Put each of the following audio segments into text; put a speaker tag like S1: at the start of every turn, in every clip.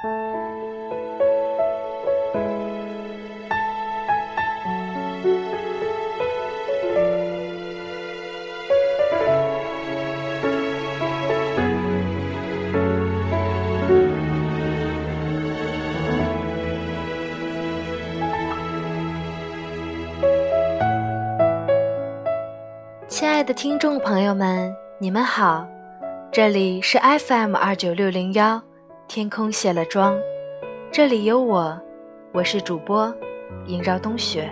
S1: 亲爱的听众朋友们，你们好，这里是 FM 二九六零幺，天空卸了妆，这里有我，我是主播萦绕冬雪。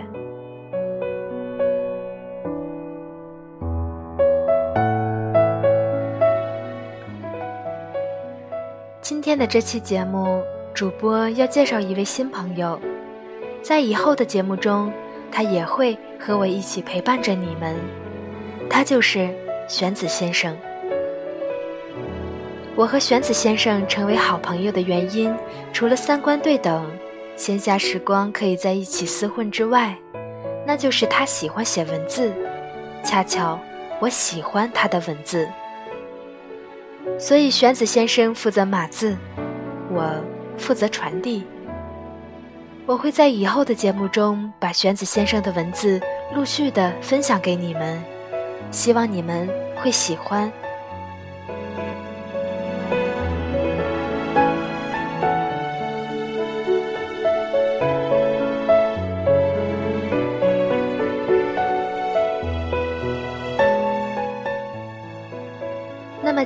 S1: 今天的这期节目，主播要介绍一位新朋友，在以后的节目中，他也会和我一起陪伴着你们。他就是玄子先生。我和玄子先生成为好朋友的原因，除了三观对等、闲暇时光可以在一起厮混之外，那就是他喜欢写文字，恰巧我喜欢他的文字，所以玄子先生负责码字，我负责传递。我会在以后的节目中把玄子先生的文字陆续的分享给你们。希望你们会喜欢。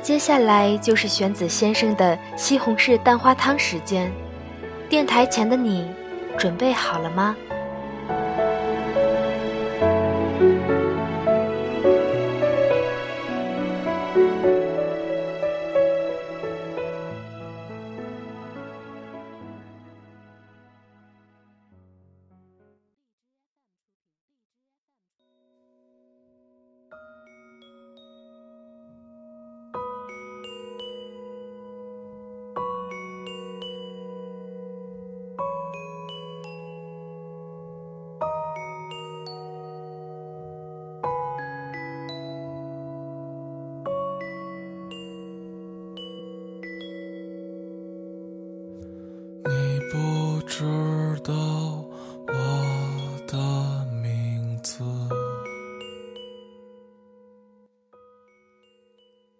S1: 接下来就是玄子先生的西红柿蛋花汤时间。电台前的你，准备好了吗？
S2: 知道我的名字。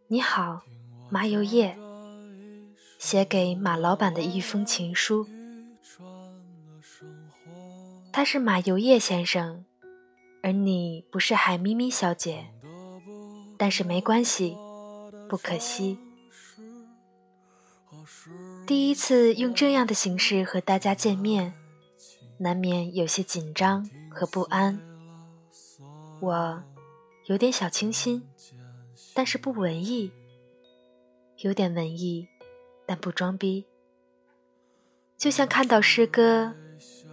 S1: 你好，马油叶，写给马老板的一封情书。他是马有业先生，而你不是海咪咪小姐，但是没关系，不可惜。第一次用这样的形式和大家见面，难免有些紧张和不安。我有点小清新，但是不文艺；有点文艺，但不装逼。就像看到诗歌，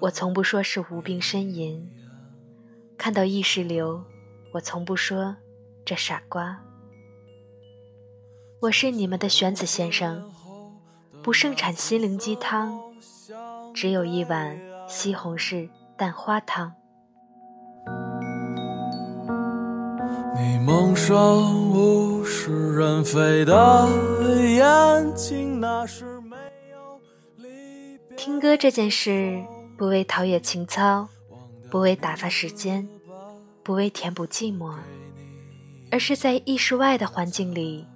S1: 我从不说是无病呻吟；看到意识流，我从不说这傻瓜。我是你们的玄子先生。不盛产心灵鸡汤，只有一碗西红柿蛋花汤。
S2: 你蒙上物是人非的眼睛，那是没有。
S1: 听歌这件事，不为陶冶情操，不为打发时间，不为填补寂寞，而是在意识外的环境里，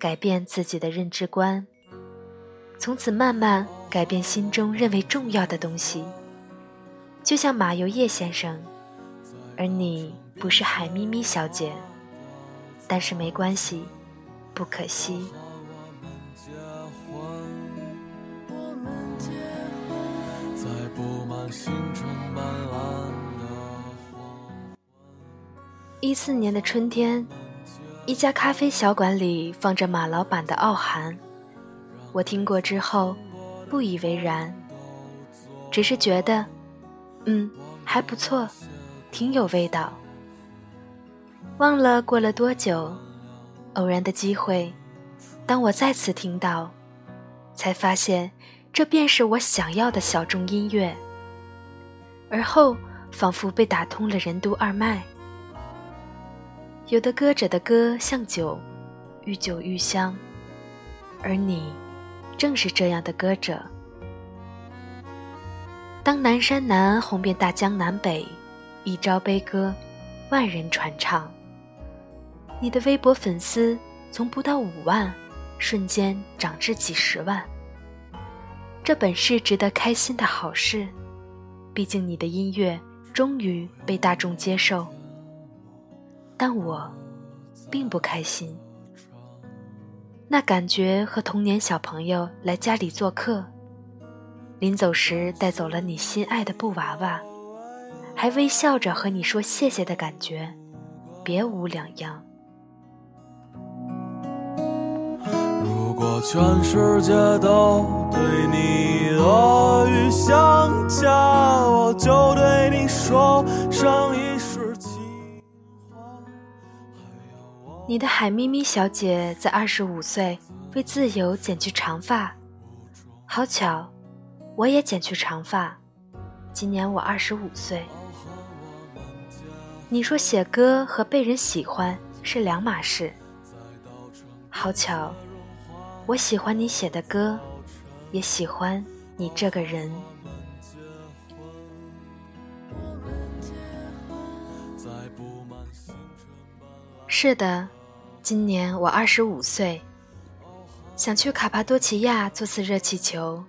S1: 改变自己的认知观。从此慢慢改变心中认为重要的东西，就像马游业先生，而你不是海咪咪小姐，但是没关系，不可惜。一四年的春天，一家咖啡小馆里放着马老板的《傲寒》。我听过之后，不以为然，只是觉得，嗯，还不错，挺有味道。忘了过了多久，偶然的机会，当我再次听到，才发现这便是我想要的小众音乐。而后，仿佛被打通了任督二脉。有的歌者的歌像酒，愈久愈香，而你。正是这样的歌者，当南山南红遍大江南北，一朝悲歌，万人传唱。你的微博粉丝从不到五万，瞬间涨至几十万。这本是值得开心的好事，毕竟你的音乐终于被大众接受。但我并不开心，那感觉和童年小朋友来家里做客。临走时带走了你心爱的布娃娃，还微笑着和你说谢谢的感觉，别无两样。
S2: 如果全世界都对你恶语相加，我就对你说声
S1: 你的海咪咪小姐在二十五岁为自由剪去长发，好巧。我也剪去长发，今年我二十五岁。你说写歌和被人喜欢是两码事，好巧，我喜欢你写的歌，也喜欢你这个人。是的，今年我二十五岁，想去卡帕多奇亚做次热气球。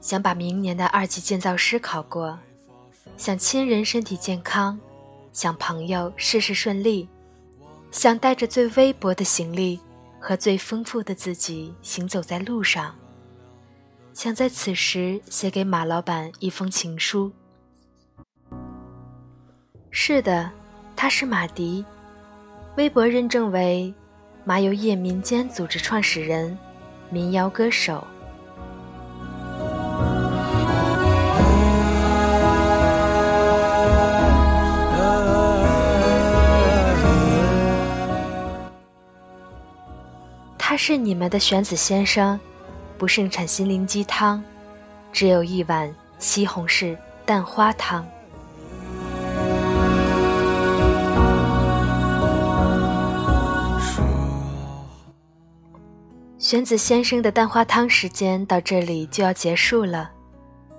S1: 想把明年的二级建造师考过，想亲人身体健康，想朋友事事顺利，想带着最微薄的行李和最丰富的自己行走在路上，想在此时写给马老板一封情书。是的，他是马迪，微博认证为麻油叶民间组织创始人，民谣歌手。他是你们的玄子先生，不盛产心灵鸡汤，只有一碗西红柿蛋花汤。玄子先生的蛋花汤时间到这里就要结束了，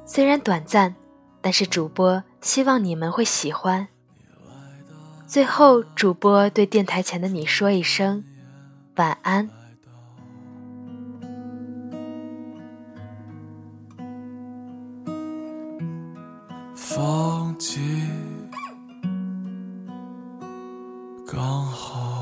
S1: 虽然短暂，但是主播希望你们会喜欢。最后主播对电台前的你说一声晚安。
S2: 放弃。刚好。